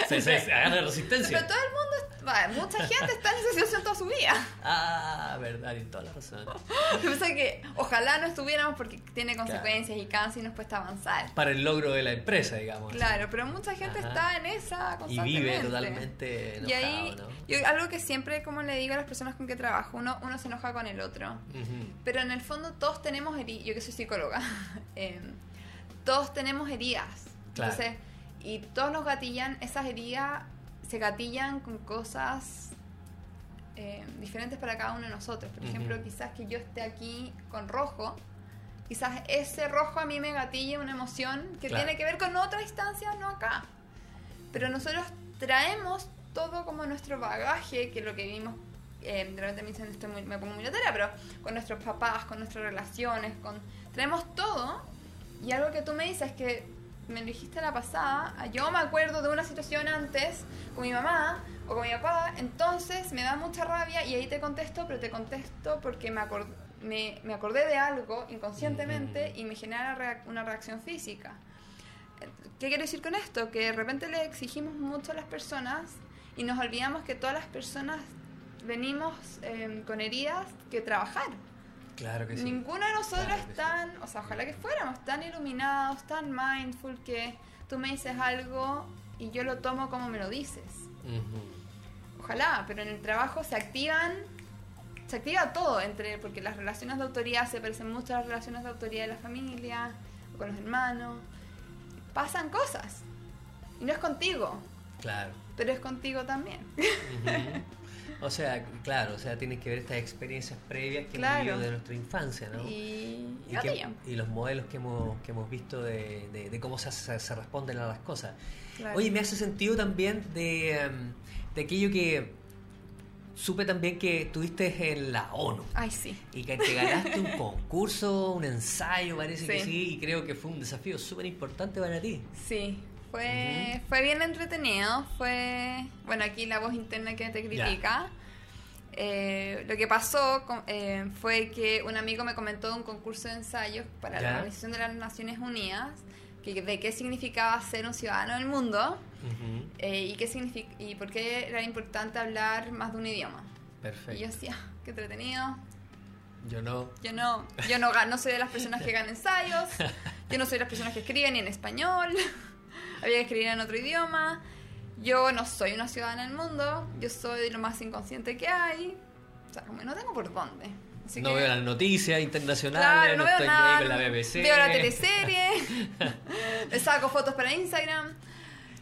Sí, sí, sí, hagan resistencia. Pero todo el mundo, mucha gente está en esa situación toda su vida. Ah, verdad, y toda la razón. Yo que ojalá no estuviéramos porque tiene consecuencias y cansa y nos cuesta avanzar. Para el logro de la empresa, digamos. Claro, pero mucha gente está en esa constantemente. Y vive totalmente enojado, Y ahí, yo, algo que siempre, como le digo a las personas con que trabajo, uno, uno se enoja con el otro. Pero en el fondo todos tenemos heridas, yo que soy psicóloga, eh, todos tenemos heridas. Entonces, y todos nos gatillan, esas heridas se gatillan con cosas eh, diferentes para cada uno de nosotros. Por ejemplo, quizás que yo esté aquí con rojo, quizás ese rojo a mí me gatille una emoción que tiene que ver con otra instancia, no acá. Pero nosotros traemos todo como nuestro bagaje, que es lo que vimos, eh, de repente me dicen, estoy muy, me pongo muy latera, pero con nuestros papás, con nuestras relaciones, con traemos todo. Y algo que tú me dices es que me dijiste la pasada, yo me acuerdo de una situación antes con mi mamá o con mi papá, entonces me da mucha rabia y ahí te contesto, pero te contesto porque me, me, me acordé de algo inconscientemente y me genera una reacción física. ¿Qué quiero decir con esto? Que de repente le exigimos mucho a las personas y nos olvidamos que todas las personas venimos em, con heridas que trabajar. Claro que sí. Ninguno de nosotros están, o sea, ojalá que fuéramos tan iluminados, tan mindful que tú me dices algo y yo lo tomo como me lo dices. Ojalá, pero en el trabajo se activan, se activa todo, entre porque las relaciones de autoridad se parecen mucho a las relaciones de autoridad de la familia, o con los hermanos. Pasan cosas. Y no es contigo. Claro. Pero es contigo también. O sea, claro, o sea, tienes que ver estas experiencias previas que hemos vivido de nuestra infancia, ¿no? Y, y, los modelos que hemos, que hemos visto de, cómo se, se, responden a las cosas. Oye, me hace sentido también de, em, de aquello que supe también que estuviste en la ONU. Ay, sí. Y que te ganaste un concurso, un ensayo, parece que sí, y creo que fue un desafío súper importante para ti. Sí, fue, fue bien entretenido, fue, bueno, aquí la voz interna que te critica. Eh, lo que pasó eh, fue que un amigo me comentó de un concurso de ensayos para la Organización de las Naciones Unidas, que, de qué significaba ser un ciudadano del mundo eh, y, qué significa, y por qué era importante hablar más de un idioma. Perfecto. Y yo decía, qué entretenido. Yo no. Yo no. Yo no, no soy de las personas que ganan ensayos. Yo no soy de las personas que escriben ni en español había que escribir en otro idioma. Yo no soy una ciudadana del mundo, yo soy lo más inconsciente que hay. O sea, como no tengo por dónde. no veo las noticias internacionales, no, estoy nada, con la BBC. Veo la teleserie, me saco fotos para Instagram.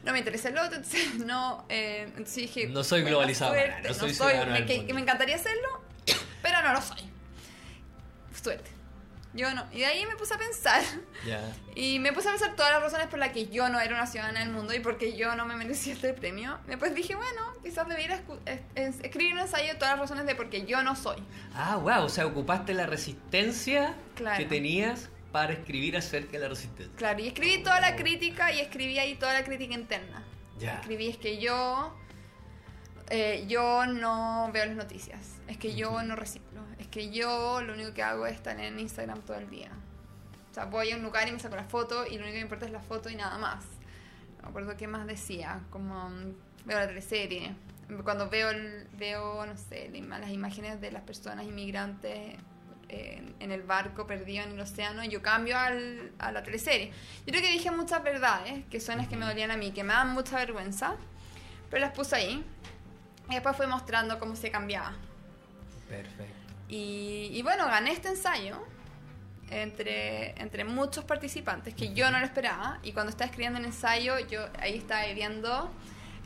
No me interesa el otro, entonces no. Eh, entonces dije. No soy globalizado, no soy, no me, que, me encantaría hacerlo, pero no lo soy. Suerte. Yo no. Y de ahí me puse a pensar. Y me puse a pensar todas las razones por las que yo no era una ciudadana del mundo y porque yo no me merecía este premio. Después dije, bueno, quizás debiera escribir un ensayo de todas las razones de por qué yo no soy. Ah, wow. O sea, ocupaste la resistencia que tenías para escribir acerca de la resistencia. Claro, y escribí toda la crítica y escribí ahí toda la crítica interna. Ya. Escribí es que yo. Eh, yo no veo las noticias. Es que yo no recibo es que yo lo único que hago es estar en Instagram todo el día. O sea, voy a un lugar y me saco la foto y lo único que me importa es la foto y nada más. No me acuerdo qué más decía, como mm, veo la teleserie. Cuando veo, veo no sé, las imágenes de las personas inmigrantes en, el barco perdido en el océano, yo cambio al, a la teleserie. Yo creo que dije muchas verdades, que son las que me dolían a mí, que me dan mucha vergüenza, pero las puse ahí. Y después fui mostrando cómo se cambiaba. Perfecto. Y, bueno, gané este ensayo entre, entre muchos participantes que yo no lo esperaba. Y cuando estaba escribiendo el ensayo, yo ahí estaba viviendo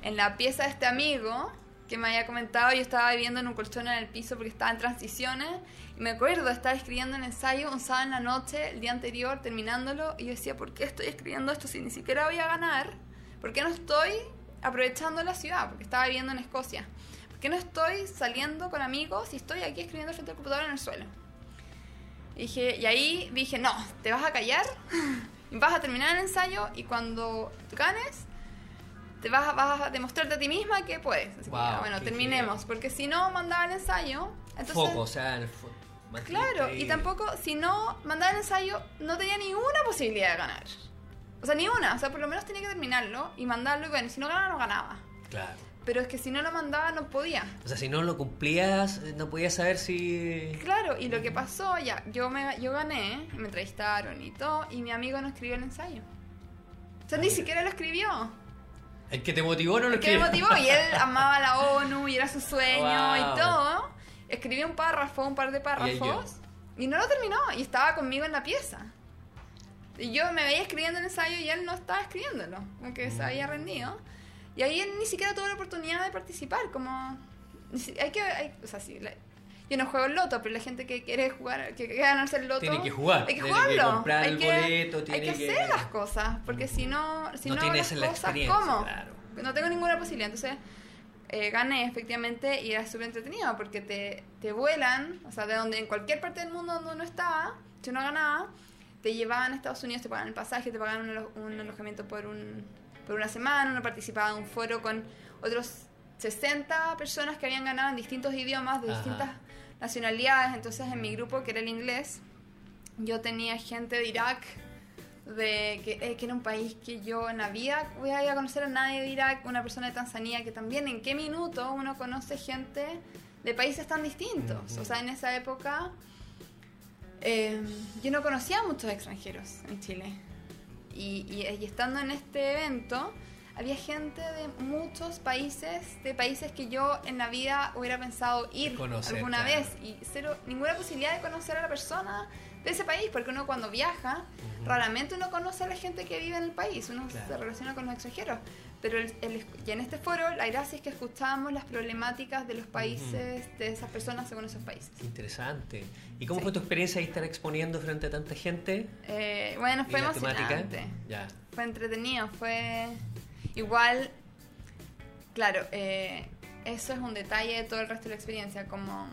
en la pieza de este amigo que me había comentado. Yo estaba viviendo en un colchón en el piso porque estaba en transiciones. Y me acuerdo, estaba escribiendo el ensayo un sábado en la noche, el día anterior, terminándolo. Y yo decía, ¿por qué estoy escribiendo esto si ni siquiera voy a ganar? ¿Por qué no estoy aprovechando la ciudad? Porque estaba viviendo en Escocia que no estoy saliendo con amigos y estoy aquí escribiendo frente al computador en el suelo. Y, dije, y ahí dije, no, te vas a callar, vas a terminar el ensayo y cuando ganes, te vas a, vas a demostrarte a ti misma que puedes. Así que, bueno, terminemos, porque si no mandaba el ensayo, entonces... Foco, o sea, el Claro, y tampoco, si no mandaba el ensayo, no tenía ninguna posibilidad de ganar. O sea, ni una. O sea, por lo menos tenía que terminarlo y mandarlo y bueno, si no ganaba, no ganaba. Claro. Pero es que si no lo mandaba no podía. O sea, si no lo cumplías, no podías saber si... Claro, y lo que pasó, ya, yo, me, yo gané, me entrevistaron y todo, y mi amigo no escribió el ensayo. O sea, ni siquiera lo escribió. El que te motivó no lo escribió. El que me motivó, y él amaba la ONU, y era su sueño, y todo. Escribió un párrafo, un par de párrafos, y, no lo terminó, y estaba conmigo en la pieza. Y yo me veía escribiendo el ensayo y él no estaba escribiéndolo, aunque se había rendido. Y ahí él ni siquiera tuvo la oportunidad de participar, como hay que, o sea, sí, yo no juego el loto, pero la gente que quiere jugar, que quiere ganarse el loto, tiene que jugar, hay que jugarlo, que comprar hay el que, boleto, tiene hay que, hacer las cosas, porque si no, si no, no tienes las la cosas, ¿cómo? No tengo ninguna posibilidad, entonces eh, gané efectivamente y era súper entretenido porque te, te vuelan, o sea, de donde en cualquier parte del mundo donde uno estaba, si uno ganaba, te llevaban a Estados Unidos, te pagaban el pasaje, te pagaban un, alojamiento por, un, por una semana, uno participaba en un foro con otros 60 personas que habían ganado en distintos idiomas, de distintas nacionalidades, entonces en mi grupo, que era el inglés, yo tenía gente de Irak, de que, eh, que, era un país que yo en la vida voy a ir a conocer a nadie de Irak, una persona de Tanzania, que también en qué minuto uno conoce gente de países tan distintos. O sea, en esa época em, yo no conocía a muchos extranjeros en Chile. Y, y, estando en este evento, había gente de muchos países, de países que yo en la vida hubiera pensado ir alguna vez y cero, ninguna posibilidad de conocer a la persona de ese país, porque uno cuando viaja, raramente uno conoce a la gente que vive en el país, uno se relaciona con los extranjeros. Pero el, y en este foro la gracia es que escuchamos las problemáticas de los países, de esas personas según esos países. Interesante. ¿Y cómo fue tu experiencia de estar exponiendo frente a tanta gente? Eh, bueno, fue emocionante. Ya. Fue entretenido, fue igual, claro, eh, eso es un detalle de todo el resto de la experiencia, como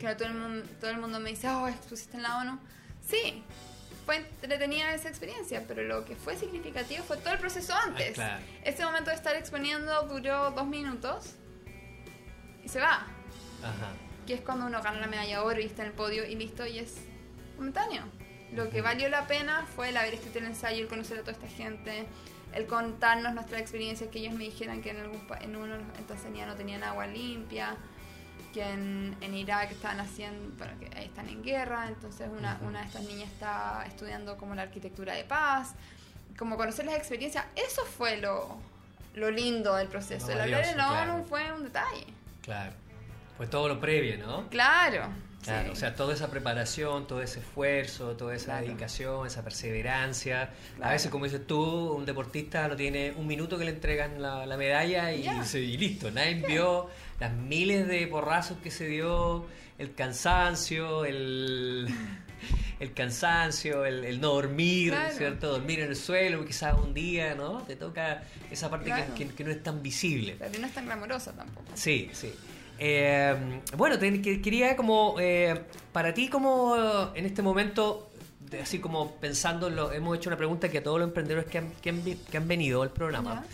que todo el, mundo, todo el mundo me dice, oh, expusiste en la ONU. Sí, fue entretenida esa experiencia, pero lo que fue significativo fue todo el proceso ah, antes. Ese momento de estar exponiendo duró dos minutos y se va. Que es cuando uno gana la medalla de oro y está en el podio y listo, y es momentáneo. Lo que valió la pena fue el haber escrito el ensayo, el conocer a toda esta gente, el contarnos nuestra experiencia, que ellos me dijeran que en, algún, en uno en Tanzania no tenían agua limpia, que en, en Irak están haciendo, bueno, que ahí están en guerra, entonces una, una de estas niñas está estudiando como la arquitectura de paz, como conocer las experiencias, eso fue lo, lo lindo del proceso. el hablar en la ONU fue un detalle. Claro, fue todo lo previo, ¿no? Claro. Claro, o sea, toda esa preparación, todo ese esfuerzo, toda esa dedicación, esa perseverancia. A veces, como dices tú, un deportista no tiene un minuto que le entregan la, medalla y, listo. Nadie vio las miles de porrazos que se dio, el cansancio, el, el cansancio, el, no dormir, ¿cierto? Dormir en el suelo, quizás un día, ¿no? Te toca esa parte que, no es tan visible. Pero no es tan glamorosa tampoco. Sí, sí. Eh, bueno, quería como, eh, para ti como en este momento, así como pensando, lo, hemos hecho una pregunta que a todos los emprendedores que han, que han, venido al programa,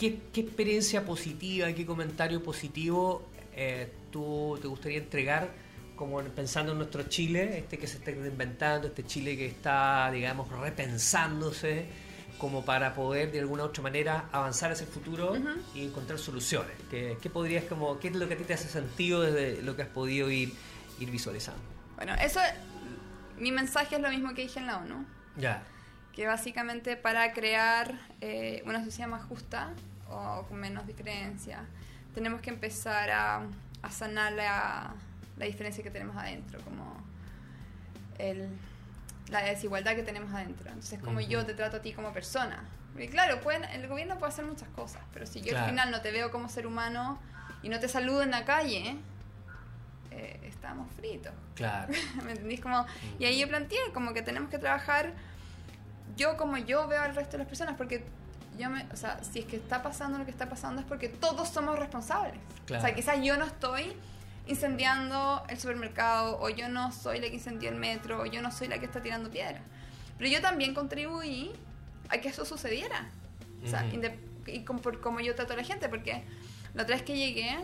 ¿qué, qué, experiencia positiva, qué comentario positivo eh, tú te gustaría entregar? como pensando en nuestro Chile, este que se está reinventando, este Chile que está, digamos, repensándose, como para poder de alguna u otra manera avanzar hacia el futuro y encontrar soluciones. ¿Qué, podrías como, qué es lo que a ti te hace sentido desde lo que has podido ir, ir visualizando? Bueno, eso, mi mensaje es lo mismo que dije en la ONU. Ya. Que básicamente para crear eh, una sociedad más justa o con menos diferencia, tenemos que empezar a, a sanar la, la diferencia que tenemos adentro, como el la desigualdad que tenemos adentro. Entonces, como yo te trato a ti como persona. Porque claro, pueden, el gobierno puede hacer muchas cosas, pero si yo al final no te veo como ser humano y no te saludo en la calle, eh, estamos fritos. Claro. ¿Me entendís? Como, Y ahí yo planteé como que tenemos que trabajar yo como yo veo al resto de las personas, porque yo me, o sea, si es que está pasando lo que está pasando es porque todos somos responsables. O sea, quizás yo no estoy incendiando el supermercado, o yo no soy la que incendió el metro, o yo no soy la que está tirando piedra. Pero yo también contribuí a que eso sucediera. O sea, y por, como yo trato a la gente, porque la otra vez que llegué,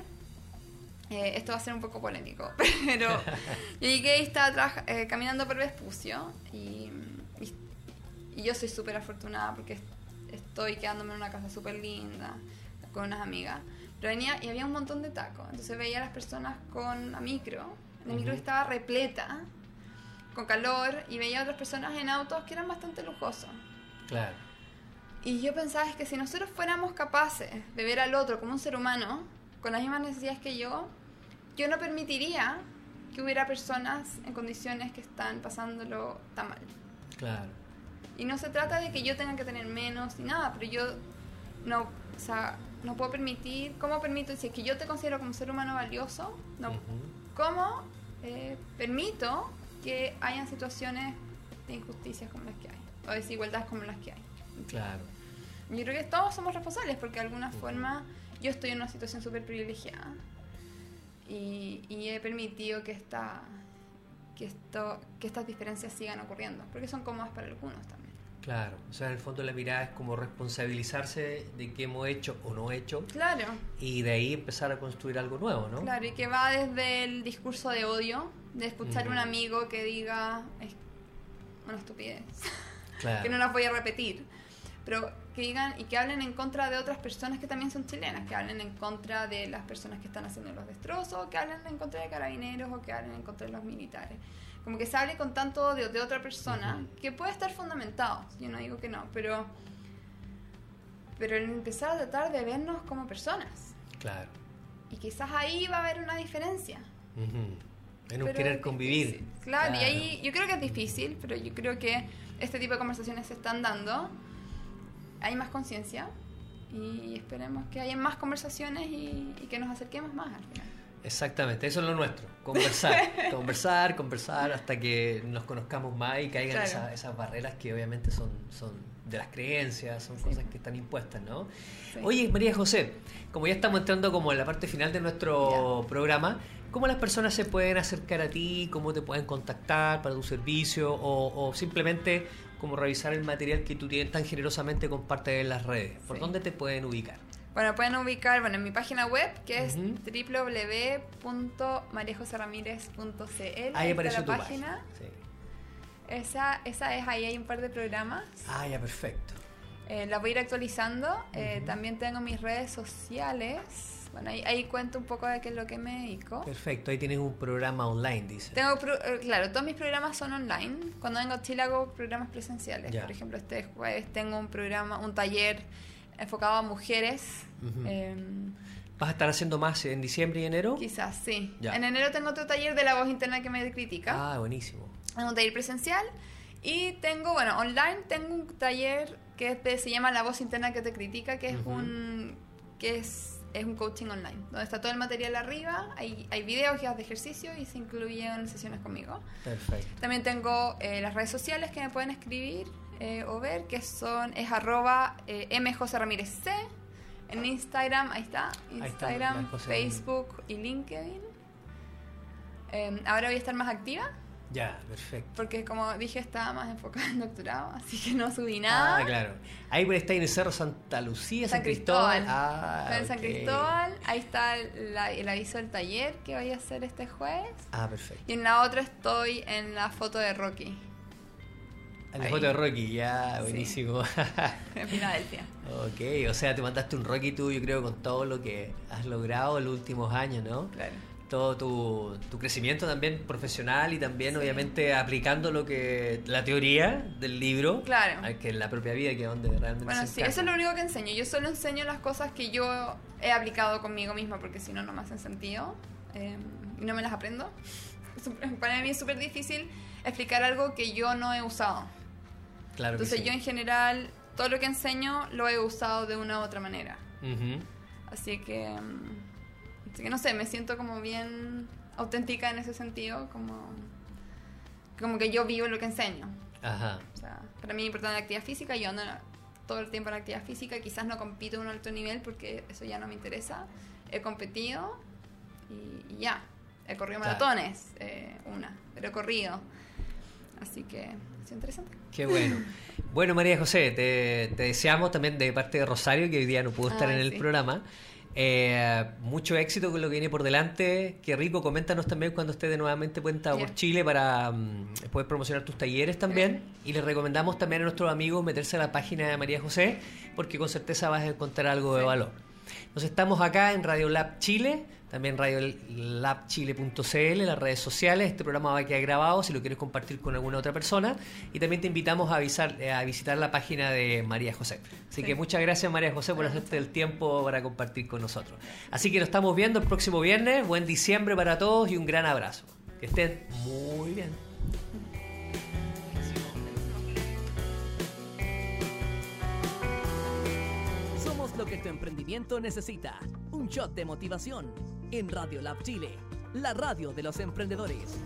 eh, esto va a ser un poco polémico, pero yo llegué y estaba eh, caminando por Vespucio y, y, yo soy súper afortunada porque estoy quedándome en una casa súper linda con unas amigas. Pero venía y había un montón de tacos. Entonces veía a las personas con la micro. La micro estaba repleta, con calor, y veía a otras personas en autos que eran bastante lujosos. Claro. Y yo pensaba es que si nosotros fuéramos capaces de ver al otro como un ser humano, con las mismas necesidades que yo, yo no permitiría que hubiera personas en condiciones que están pasándolo tan mal. Claro. Y no se trata de que yo tenga que tener menos ni nada, pero yo no, o sea, no puedo permitir, ¿cómo permito, si es que yo te considero como ser humano valioso, no, ¿cómo eh, permito que hayan situaciones de injusticias como las que hay, o desigualdades como las que hay? Claro. Yo creo que todos somos responsables porque de alguna forma yo estoy en una situación súper privilegiada y, y, he permitido que, esta, que, esto, que estas diferencias sigan ocurriendo, porque son cómodas para algunos también. Claro, o sea, en el fondo la mirada es como responsabilizarse de qué hemos hecho o no hecho. Claro. Y de ahí empezar a construir algo nuevo, ¿no? Claro, y que va desde el discurso de odio, de escuchar a un amigo que diga es una estupidez, claro. que no la voy a repetir, pero que digan y que hablen en contra de otras personas que también son chilenas, que hablen en contra de las personas que están haciendo los destrozos, que hablen en contra de carabineros o que hablen en contra de los militares como que se hable con tanto odio de otra persona, que puede estar fundamentado, yo no digo que no, pero, pero el empezar a tratar de vernos como personas. Claro. Y quizás ahí va a haber una diferencia. En un querer convivir. Claro, y ahí yo creo que es difícil, pero yo creo que este tipo de conversaciones se están dando. Hay más conciencia y esperemos que haya más conversaciones y, y que nos acerquemos más al final. Exactamente, eso es lo nuestro, conversar, conversar, conversar hasta que nos conozcamos más y caigan esas, barreras que obviamente son, son de las creencias, son cosas que están impuestas, ¿no? Oye, María José, como ya estamos entrando como en la parte final de nuestro programa, ¿cómo las personas se pueden acercar a ti? ¿Cómo te pueden contactar para tu servicio? O, simplemente como revisar el material que tú tienes tan generosamente compartes en las redes. ¿Por dónde te pueden ubicar? Bueno, pueden ubicar bueno, en mi página web, que es uh www.mariajoseramírez.cl. Ahí aparece la tu página. Esa, esa es, ahí hay un par de programas. Ah, ya, perfecto. Eh, la voy a ir actualizando. Eh, también tengo mis redes sociales. Bueno, ahí, ahí, cuento un poco de qué es lo que me dedico. Perfecto, ahí tienes un programa online, dice. Tengo, eh, claro, todos mis programas son online. Cuando vengo a Chile hago programas presenciales. Por ejemplo, este jueves tengo un programa, un taller enfocado a mujeres. Em, ¿Vas a estar haciendo más en diciembre y enero? Quizás, sí. En enero tengo otro taller de la voz interna que me critica. Ah, buenísimo. Tengo un taller presencial. Y tengo, bueno, online tengo un taller que se llama La voz interna que te critica, que es un que es, es, un coaching online, donde está todo el material arriba, hay, hay videos, guías de ejercicio y se incluyen sesiones conmigo. Perfecto. También tengo eh, las redes sociales que me pueden escribir eh, o ver, que son, es arroba eh, Ramírez C, en Instagram, ahí está, Instagram, Facebook y LinkedIn. Em, ahora voy a estar más activa. Ya, perfecto. Porque como dije, estaba más enfocada en doctorado, así que no subí nada. Ah, claro. Ahí está en el Cerro Santa Lucía, San, Cristóbal. Ah, en San Cristóbal. Ahí está el, aviso del taller que voy a hacer este jueves. Ah, perfecto. Y en la otra estoy en la foto de Rocky. En la foto de Rocky, ya, buenísimo. en Filadelfia. ok, o sea, te mandaste un Rocky tú, yo creo, con todo lo que has logrado en los últimos años, ¿no? Claro. Todo tu, tu crecimiento también profesional y también, obviamente, aplicando lo que la teoría del libro. Claro. Que en la propia vida, que es donde realmente Bueno, sí, eso es lo único que enseño. Yo solo enseño las cosas que yo he aplicado conmigo misma, porque si no, no me hacen sentido. Eh, y no me las aprendo. Para mí es súper difícil explicar algo que yo no he usado. Entonces yo en general, todo lo que enseño lo he usado de una u otra manera. Así que, mm, así que no sé, me siento como bien auténtica en ese sentido, como, como que yo vivo lo que enseño. Ajá. O sea, para mí es importante la actividad física, yo ando todo el tiempo en la actividad física, quizás no compito en un alto nivel porque eso ya no me interesa. He competido y, ya. He corrido maratones, eh, una, pero he corrido. Así que es interesante. Qué bueno. Bueno, María José, te, deseamos también de parte de Rosario, que hoy día no pudo estar en el programa. Eh, mucho éxito con lo que viene por delante. Qué rico. Coméntanos también cuando estés de nuevamente cuenta por Chile para um, poder promocionar tus talleres también. Y les recomendamos también a nuestros amigos meterse a la página de María José, porque con certeza vas a encontrar algo de valor. Nos estamos acá en Radio Lab Chile también radiolabchile.cl, las redes sociales. Este programa va a quedar grabado si lo quieres compartir con alguna otra persona. Y también te invitamos a, avisar, eh, a visitar la página de María José. Así que muchas gracias María José por hacerte el tiempo para compartir con nosotros. Así que nos estamos viendo el próximo viernes. Buen diciembre para todos y un gran abrazo. Que estén muy bien. lo que tu emprendimiento necesita. Un shot de motivación en Radio Lab Chile, la radio de los emprendedores.